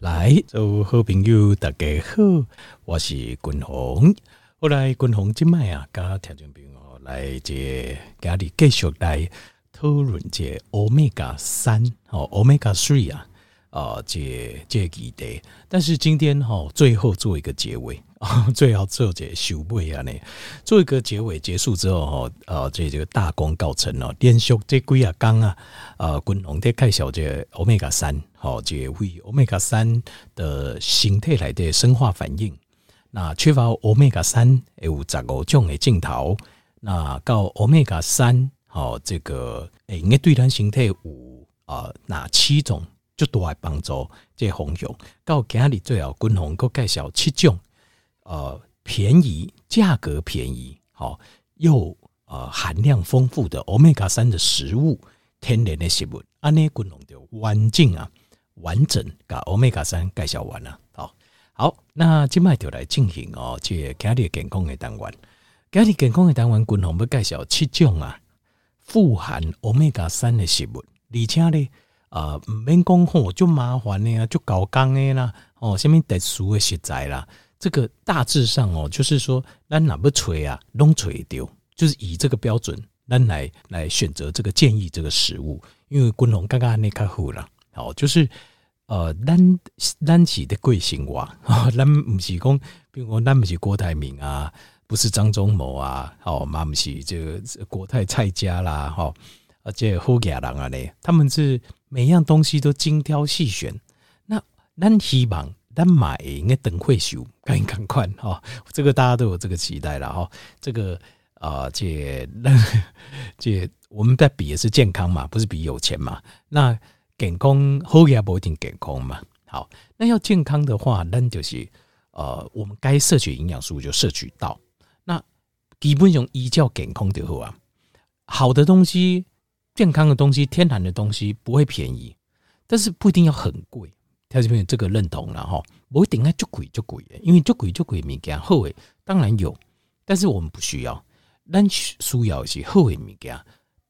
来，做好朋友，大家好，我是君鸿。后来君鸿今麦啊，跟听众朋友来这家里继续来讨论这欧米伽三哦，欧米伽 three 啊，啊这这议题。但是今天哈，最后做一个结尾啊，最后做这收尾啊呢，做一个结尾结束之后哈，呃，这这个大功告成了，连续这几啊讲啊，呃，君鸿在介绍这欧米伽三。好，这为欧米伽三的形态来的生化反应。那缺乏欧米伽三有十五种的镜头。那到欧米伽三，好，这个诶，应该对咱形态有啊哪七种就多来帮助这红熊。到今日最后君鸿阁介绍七种，呃，便宜价格便宜，好又呃含量丰富的欧米伽三的食物，天然的食物，安尼君鸿就完整啊。完整把欧米伽三介绍完了，好，好，那今麦就来进行哦，这家里健康的单元，家里健康的单元，君鸿要介绍七种啊，富含欧米伽三的食物，而且呢，啊，唔免讲吼，就麻烦的啊，就搞刚的啦，哦，下面特殊的食材啦，这个大致上哦，就是说，咱哪不吹啊，拢吹丢，就是以这个标准，咱来来选择这个建议这个食物，因为君鸿刚刚那开好了。哦，就是，呃，咱咱起的贵姓话啊，咱不是讲，比如说咱不是郭台铭啊，不是张忠谋啊，哦，嘛不是这个国泰蔡家啦，哈，而且好家人啊嘞，他们是每样东西都精挑细选。那咱希望咱买应该等会修，赶紧赶快哈，这个大家都有这个期待了哈。这个啊，这 这我们在比的是健康嘛，不是比有钱嘛，那。健康好也不一定健康嘛。好，那要健康的话，那就是呃，我们该摄取营养素就摄取到。那基本上依照健康就好啊。好的东西、健康的东西、天然的东西不会便宜，但是不一定要很贵。他这边这个认同了哈，不一定要就贵就贵，因为就贵就贵物件好诶，当然有，但是我们不需要。咱需要一些好的物件，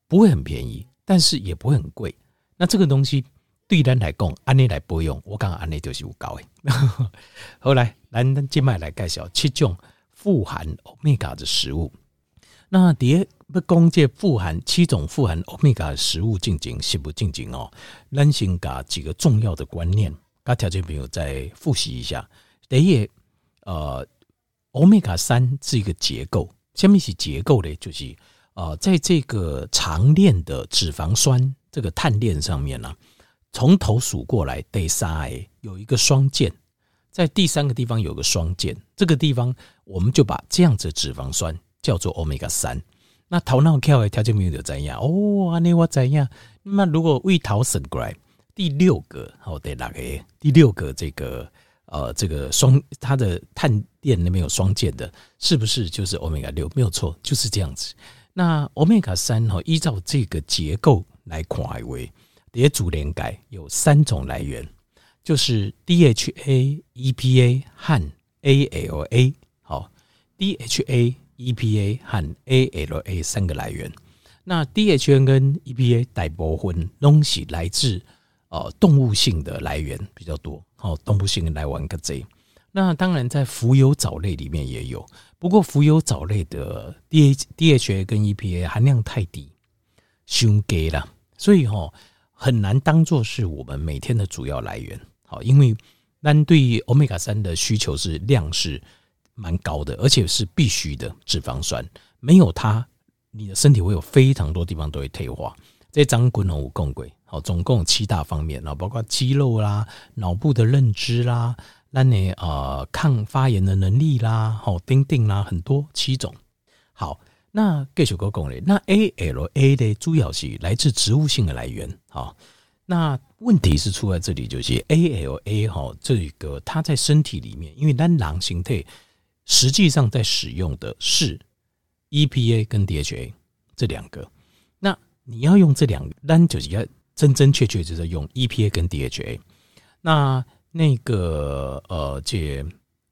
不会很便宜，但是也不会很贵。那这个东西对咱来讲，安尼来不用，我讲安尼就是有高诶。后来，咱今麦来介绍七种富含欧米伽的食物。那第一要讲这富含七种富含欧米伽的食物进行是不进行哦？咱先把几个重要的观念，跟条件朋友再复习一下。第一，呃，欧米伽三是一个结构，下面是结构的，就是呃，在这个长链的脂肪酸。这个碳链上面呢、啊，从头数过来，第三有一个双键，在第三个地方有个双键，这个地方我们就把这样子的脂肪酸叫做欧米伽三。那头脑跳的条件没有怎样哦，那我怎样？那如果胃头省过来，第六个好对哪个？第六个这个呃，这个双它的碳链那边有双键的，是不是就是欧米伽六？没有错，就是这样子。那欧米伽三哈，依照这个结构。来看为，蝶主链钙有三种来源，就是 DHA、EPA 和 ALA。好，DHA、EPA 和 ALA 三个来源。那 DHA 跟 EPA 大部分东西来自呃动物性的来源比较多。好，动物性的来源个这。那当然在浮游藻类里面也有，不过浮游藻类的 DHA 跟 EPA 含量太低，伤低了。所以哈，很难当做是我们每天的主要来源。好，因为单对于欧米伽三的需求是量是蛮高的，而且是必须的脂肪酸。没有它，你的身体会有非常多地方都会退化。这张滚龙五共轨，好，总共有七大方面，然后包括肌肉啦、脑部的认知啦、那你呃抗发炎的能力啦、好丁丁啦，很多七种。好。那继续个讲嘞，那 ALA 的主要是来自植物性的来源，好，那问题是出在这里，就是 ALA 哈，这个它在身体里面，因为单囊形态实际上在使用的是 EPA 跟 DHA 这两个，那你要用这两个，单就是要真真确确就是用 EPA 跟 DHA，那那个呃，这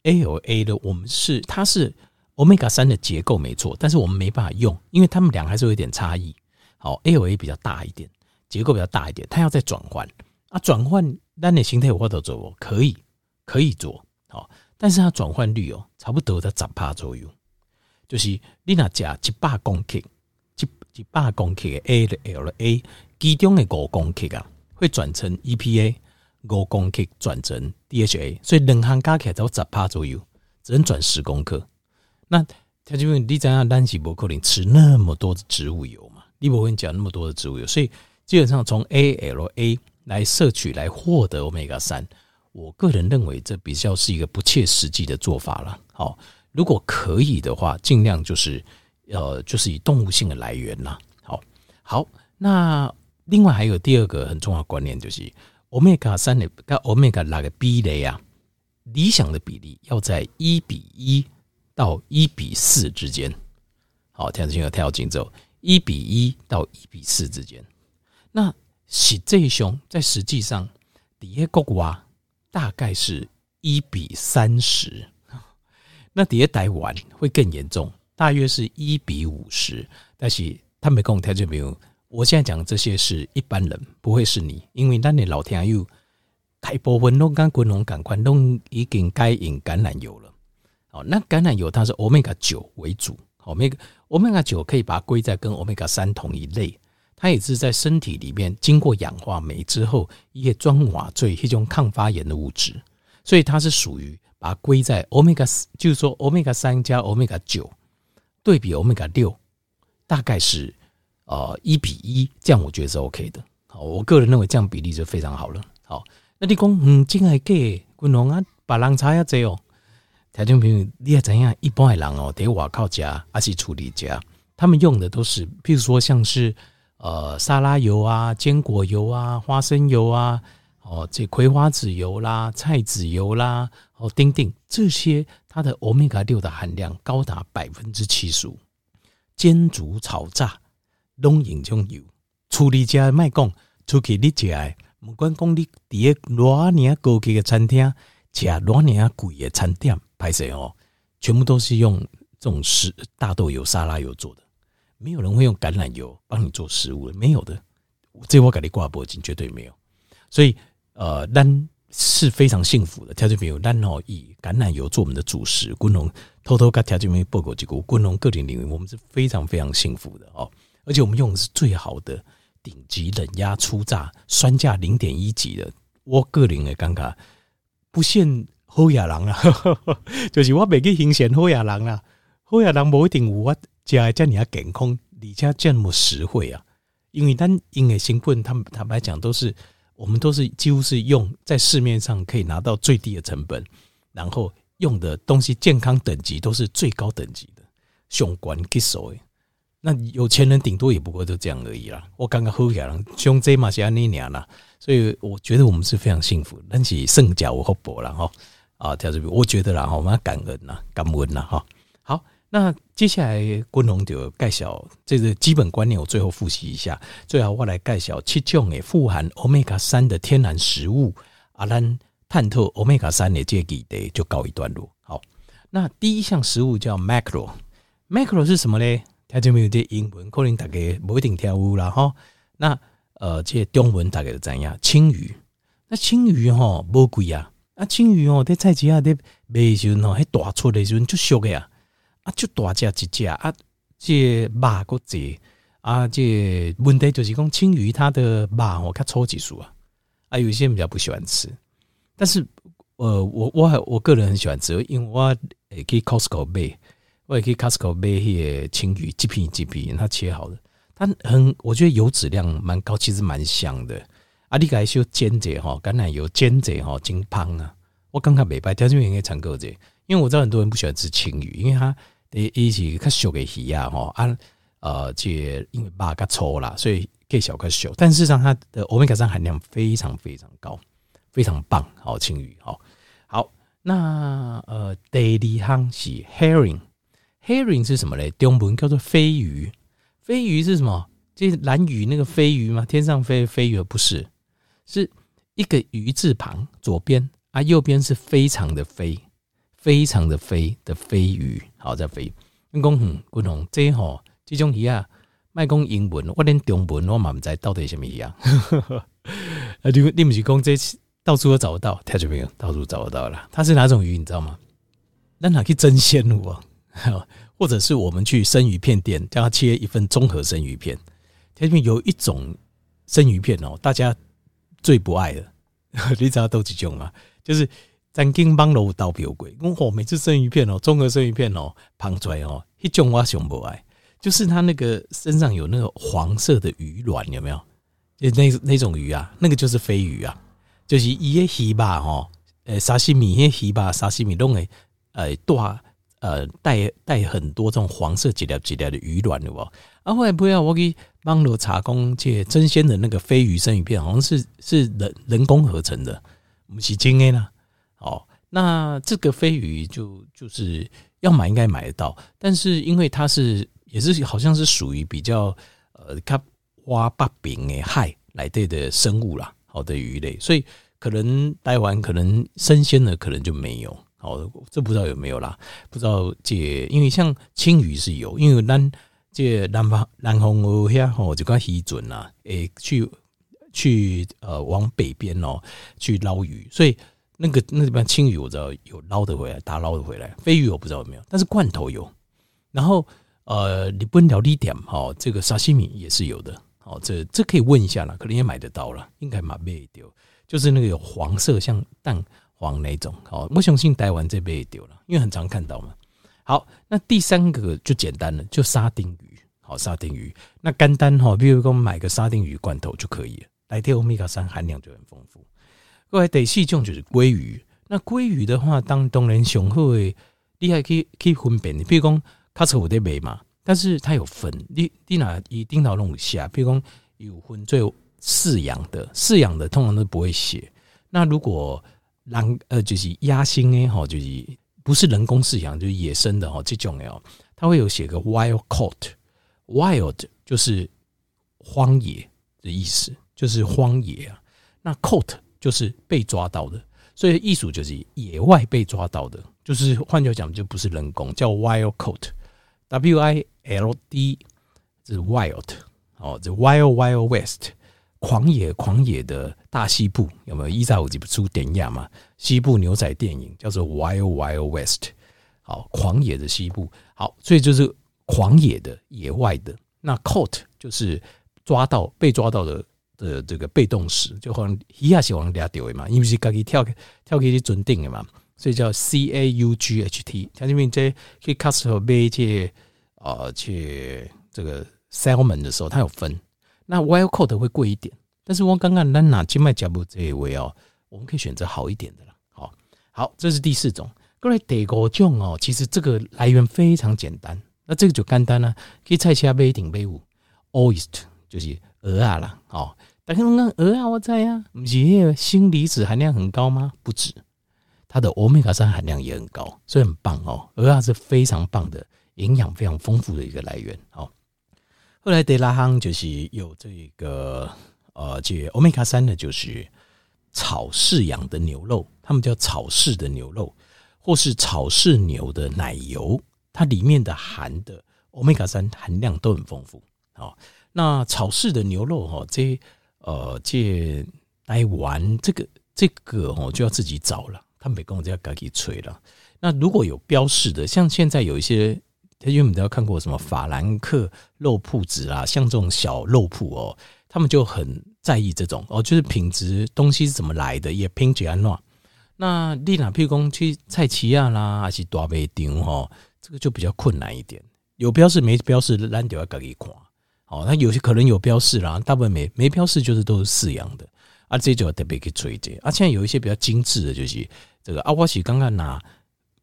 ALA 的我们是它是。欧米伽三的结构没错，但是我们没办法用，因为它们两个还是有一点差异。好，ALA 比较大一点，结构比较大一点，它要再转换啊，转换咱的形态有法度做，可以可以做，好，但是它转换率哦，差不多在十帕左右。就是你若食一百公克，一一百公克的 A 的 LA，其中的五公克啊，会转成 EPA，五公克转成 DHA，所以两项加起来都十帕左右，只能转十公克。那他就问你怎样，咱是不可能吃那么多的植物油嘛？你不会讲那么多的植物油，所以基本上从 ALA 来摄取来获得欧米伽三，我个人认为这比较是一个不切实际的做法了。好。如果可以的话，尽量就是，呃，就是以动物性的来源啦。好，好，那另外还有第二个很重要的观念，就是欧米伽三的跟欧米伽六的比例啊，理想的比例要在一比一到一比四之间。好，听清楚，跳紧走，一比一到一比四之间。那实际上在实际上，底下国娃大概是一比三十。那底下台湾会更严重，大约是一比五十。但是他没跟我谈，就没有。我现在讲这些是一般人，不会是你，因为那你老天又大部分都跟滚龙感官都已经该饮橄榄油了。那橄榄油它是欧米伽九为主，欧米伽欧米伽九可以把它归在跟欧米伽三同一类，它也是在身体里面经过氧化酶之后，也装瓦醉一种抗发炎的物质，所以它是属于。把它归在欧米伽，就是说欧米伽三加欧米伽九对比欧米伽六，大概是呃一比一，这样我觉得是 OK 的。好，我个人认为这样比例就非常好了。好，那你讲嗯，真还给滚龙啊，把人差要这哦。听众朋友，你也怎样？一般的人哦，得外靠家，还是处理家，他们用的都是，譬如说像是呃沙拉油啊、坚果油啊、花生油啊。哦，这葵花籽油啦、菜籽油啦、哦，丁丁这些，它的欧米伽六的含量高达百分之七十五。煎煮炒炸，拢用这种油。处理家卖讲，出去你食，不管讲你伫个偌尔高级的餐厅，吃偌尔贵的餐点，歹势哦，全部都是用这种食大豆油、沙拉油做的，没有人会用橄榄油帮你做食物的，没有的。这我给你挂脖巾，绝对没有。所以。呃，咱是非常幸福的。条件朋友，咱哦以橄榄油做我们的主食，滚龙偷偷跟条件朋友报告几个，滚龙个人领域，我们是非常非常幸福的哦。而且我们用的是最好的顶级冷压初榨，酸价零点一级的。我个人的尴尬不限好野人啊，就是我每个新鲜好野人啦，好野人不一定有我吃的这么健康，而且这么实惠啊。因为咱因为新棍，他们坦白讲都是。我们都是几乎是用在市面上可以拿到最低的成本，然后用的东西健康等级都是最高等级的，上管吉手诶。那有钱人顶多也不过就这样而已啦。我刚刚喝起来，兄弟嘛是安尼样啦，所以我觉得我们是非常幸福。但是胜甲我好薄了哈啊，跳这边我觉得啦哈，我们要感恩呐，感恩呐哈。好。那接下来，滚龙就介绍这个基本观念，我最后复习一下。最后，我来介绍七种诶富含欧米伽三的天然食物。阿兰探透欧米伽三的这个议题就告一段落。好，那第一项食物叫 macro，macro 是什么呢？听见没有？这英文可能大家不一定听有啦哈。那呃，这中文大概是怎样？青鱼，那青鱼哈不贵啊。啊，青鱼哦，在菜市啊，在卖时候，还大出的时候就俗的啊。啊，就大只一只啊！这肉够济啊！这问题就是讲青鱼它的肉我看超级熟啊！啊，有些人比较不喜欢吃，但是呃，我我我个人很喜欢吃，因为我也可以 Costco 买，我也可以 Costco 买那些青鱼，几片几片，它切好的，它很我觉得油脂量蛮高，其实蛮香的。啊，你该修煎者哈，橄榄油煎者哈，金胖啊！我刚刚没白条件应该常购者，因为我知道很多人不喜欢吃青鱼，因为它。一一起较小的鱼啊，吼啊，呃，这因为肉较粗啦，所以更小较小。但事实上，它的欧米伽三含量非常非常高，非常棒。好，青鱼，好，好。那呃，第二项是 herring，herring 是什么嘞？中文叫做飞鱼。飞鱼是什么？这是蓝鱼那个飞鱼吗？天上飞飞鱼不是，是一个鱼字旁，左边啊，右边是非常的飞。非常的飞的飞鱼，好在飞。你讲嗯，滚龙这吼这种鱼啊，卖讲英文，我连中文我嘛不知道到底什么鱼啊。啊，你你不是讲这到处都找得到，听到没有？到处找得到了。它是哪种鱼？你知道吗？那哪去蒸鲜鱼啊？或者是我们去生鱼片店，叫他切一份综合生鱼片。听到没有？有一种生鱼片哦，大家最不爱的，你知道都几种吗？就是咱经帮楼倒表鬼，我每次生鱼片哦，综合生鱼片哦，胖出来哦，一种我熊不爱，就是它那个身上有那个黄色的鱼卵，有没有？那那种鱼啊，那个就是飞鱼啊，就是伊个鱼吧吼，呃沙西米迄鱼吧，沙西米弄诶，呃大呃带带很多这种黄色几条几条的鱼卵的哦。啊后来不要我给帮罗查工借真鲜的那个飞鱼生鱼片，好像是是人人工合成的，不是真的呢。哦，那这个飞鱼就就是要买应该买得到，但是因为它是也是好像是属于比较呃它。花八饼诶，海来对的生物啦，好的鱼类，所以可能待完可能生鲜的可能就没有，哦，这不知道有没有啦，不知道这，因为像青鱼是有，因为咱这南方南方哦遐吼，就讲鱼准呐，诶，去去呃往北边哦去捞鱼，所以那个那边青鱼我知道有捞得回来，打捞得回来，飞鱼我不知道有没有，但是罐头有，然后呃，日本料理店哈，这个沙西米也是有的。哦，这这可以问一下啦，可能也买得到了，应该买不丢，就是那个有黄色像蛋黄那种。好，我相信台湾这边也丢了，因为很常看到嘛。好，那第三个就简单了，就沙丁鱼。好，沙丁鱼，那干单哈，比如说买个沙丁鱼罐头就可以了，来天欧米伽三含量就很丰富。各位第四种就是鲑鱼，那鲑鱼的话，当当然上好的，你还可以可以分辨你，比如讲卡车有在卖嘛。但是它有分，你你哪一定要弄一下，比如说有分最饲养的，饲养的通常都不会写。那如果狼呃就是鸭心诶哈，就是不是人工饲养，就是野生的哈，这种哦，它会有写个 wild coat，wild 就是荒野的意思，就是荒野啊。那 coat 就是被抓到的，所以艺术就是野外被抓到的，就是换句话讲，就不是人工，叫 wild caught。W I L D 是 wild 哦，这 wild wild west 狂野狂野的大西部有没有？一在有几部电影嘛？西部牛仔电影叫做 Wild Wild West，好，狂野的西部，好，所以就是狂野的野外的。那 caught 就是抓到被抓到的的这个被动式，就好像一下是往俩丢的嘛，因为是自己跳跳起去准定的嘛。所以叫 C A U G H T，它这边在可以 custom 买这呃，去这个 salmon 的时候，它有分。那 wild caught 会贵一点，但是我刚刚咱拿金麦加布这一位哦，我们可以选择好一点的了。好，好，这是第四种。过来第五种哦，其实这个来源非常简单，那这个就简单了，可以菜市买一顶买五 oyster 就是鹅啊啦。哦，大家讲蚵仔我知啊，不是锌离子含量很高吗？不止。它的欧米伽三含量也很高，所以很棒哦。鹅啊是非常棒的，营养非常丰富的一个来源。好，后来德拉夯就是有这个呃，这欧米伽三的，就是草饲养的牛肉，他们叫草饲的牛肉，或是草饲牛的奶油，它里面的含的欧米伽三含量都很丰富。好，那草饲的牛肉哈，这呃，这来玩这个这个哦，就要自己找了。他们跟我这样自己吹了。那如果有标示的，像现在有一些，他原本都要看过什么法兰克肉铺子啊，像这种小肉铺哦，他们就很在意这种哦，就是品质东西是怎么来的，也品质安怎。那丽娜譬如讲去菜奇亚啦，还是大卖场哦，这个就比较困难一点。有标示没标示，咱就要自己看。哦，那有些可能有标示啦，大部分没没标示，就是都是饲养的。啊，这就要特别去吹这。啊，现在有一些比较精致的，就是这个啊，我是刚刚拿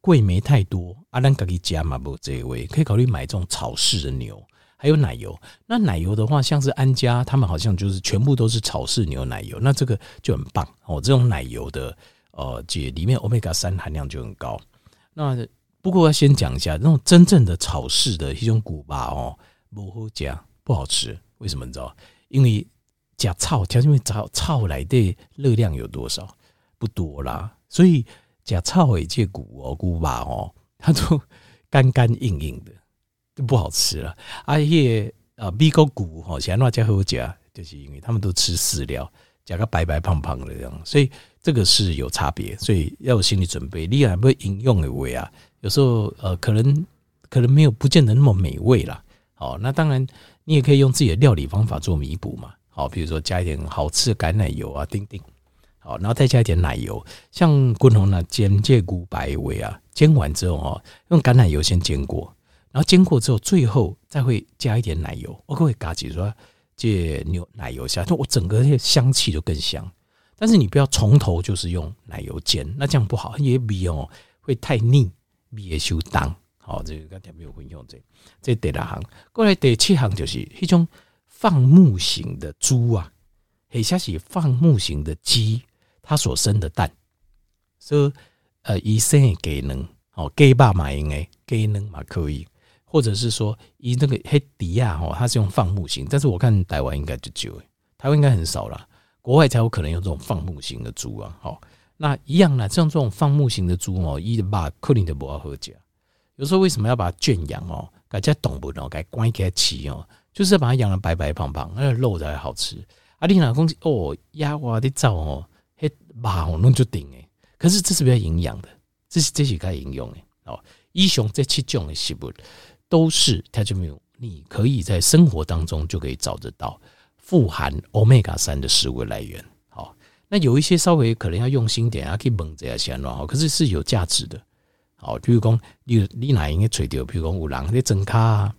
贵没太多啊，咱自己加嘛不这一位，可以考虑买这种草饲的牛，还有奶油。那奶油的话，像是安家，他们好像就是全部都是草饲牛奶油，那这个就很棒哦。这种奶油的，呃，这里面欧米伽三含量就很高。那不过要先讲一下，那种真正的草饲的一种古巴哦，不好加，不好吃。为什么你知道？因为加草，条因为草草来的热量有多少？不多啦，所以假草诶，这骨哦骨巴哦，它都干干硬硬的，就不好吃了。而且啊，米狗骨哦，像那家好加，就是因为他们都吃饲料，加个白白胖胖的这样，所以这个是有差别，所以要有心理准备。你还不饮用的味啊，有时候呃可能可能没有不见得那么美味啦。好，那当然你也可以用自己的料理方法做弥补嘛。好，比如说加一点好吃的橄榄油啊，丁丁。好，然后再加一点奶油，像滚红呢煎这菇白味啊，煎完之后哦，用橄榄油先煎过，然后煎过之后，最后再会加一点奶油，我可会嘎几说这牛奶油下，就我整个香气就更香。但是你不要从头就是用奶油煎，那这样不好，也米哦会太腻，米也修当。好，这个刚才没有混用这，这第六行，过来第七行就是一种放牧型的猪啊，或者是放牧型的鸡。它所生的蛋，所以呃，以生的鸡卵哦，鸡爸嘛应该鸡卵嘛可以，或者是说以那个黑迪亚哦，它是用放牧型，但是我看台湾应该就就，台湾应该很少了，国外才有可能用这种放牧型的猪啊。好，那一样啦，像这种放牧型的猪哦，一的把克林的不要喝家，有时候为什么要把它圈养哦，改叫动物哦，改关起来吃哦，就是要把它养得白白胖胖，那个肉才好吃。啊，你哪公哦，鸭哇的灶哦。把我弄就顶诶，可是这是比较营养的，这是这是该营养诶哦。以上这七种的食物都是它就没有，你可以在生活当中就可以找得到富含欧米伽三的食物来源。好，那有一些稍微可能要用心点啊，可以蒙这些先好，可是是有价值的。好，比如讲你你哪应该垂钓，比如讲有人在整卡啊，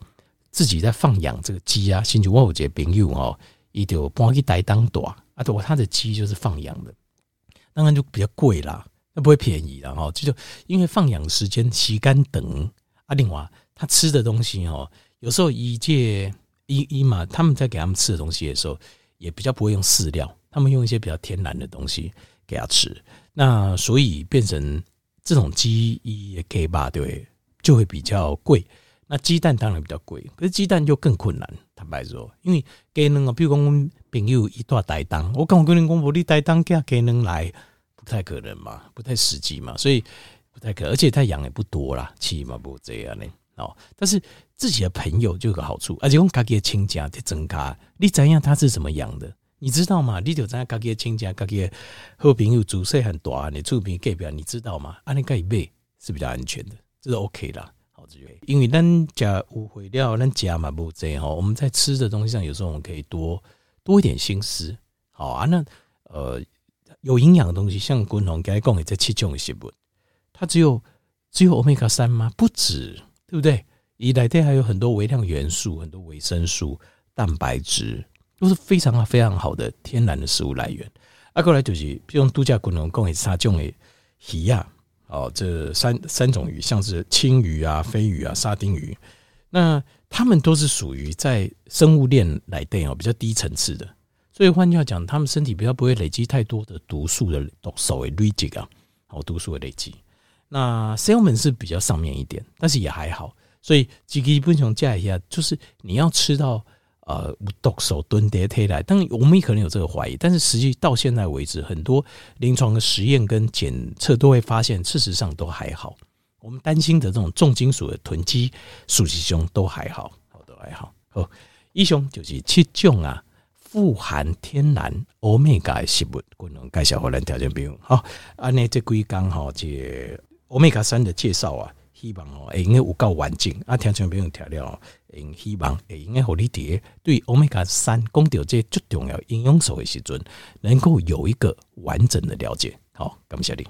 自己在放养这个鸡啊，甚至我有一个朋友哦，伊就搬去台东大啊，对，他的鸡就是放养的。当然就比较贵啦，那不会便宜啦哈。就因为放养时间期间等啊，另外他吃的东西哦，有时候一介一一嘛，他们在给他们吃的东西的时候，也比较不会用饲料，他们用一些比较天然的东西给他吃。那所以变成这种鸡一给吧，对，就会比较贵。那鸡蛋当然比较贵，可是鸡蛋就更困难。坦白说，因为鸡卵啊，比如讲我们朋友一大台当，我跟我跟你讲，我你台当加鸡卵来，不太可能嘛，不太实际嘛，所以不太可，而且他养也不多啦，起码不这样呢。哦，但是自己的朋友就有个好处，而且用家己的亲家在增加，你怎样他是怎么养的，你知道吗？你就在家己的亲家，家己的好朋友煮菜很大，你厝边隔壁，你知道吗？安尼可以买是比较安全的，这是 OK 啦。因为咱家误会了，咱家嘛不这样。我们在吃的东西上，有时候我们可以多多一点心思。好啊，那呃有营养的东西，像滚龙该讲的这七种食物，它只有只有欧米伽三吗？不止，对不对？一来对还有很多微量元素，很多维生素、蛋白质，都是非常非常好的天然的食物来源。啊，过来就是用度假滚龙讲的三种的鱼啊。哦，这三三种鱼，像是青鱼啊、飞鱼啊、沙丁鱼，那它们都是属于在生物链来对哦比较低层次的，所以换句话讲，它们身体比较不会累积太多的毒素的毒素的累积啊，好毒素的累积。那 salmon 是比较上面一点，但是也还好，所以基本上加一下，就是你要吃到。呃，毒手蹲跌推来，当然我们也可能有这个怀疑，但是实际到现在为止，很多临床的实验跟检测都会发现，事实上都还好。我们担心的这种重金属的囤积，属其中都还好，好都还好。好，以上就是七种啊，富含天然欧米伽的食物，功能介绍给咱条件朋友。好，安尼这几讲哈，这欧米伽三的介绍啊。希望哦，会用个有够完整。啊！听像不用调料，用希望会用个好你哋对欧米伽三讲到这最重要营养素的时阵，能够有一个完整。的了解。好，感谢你。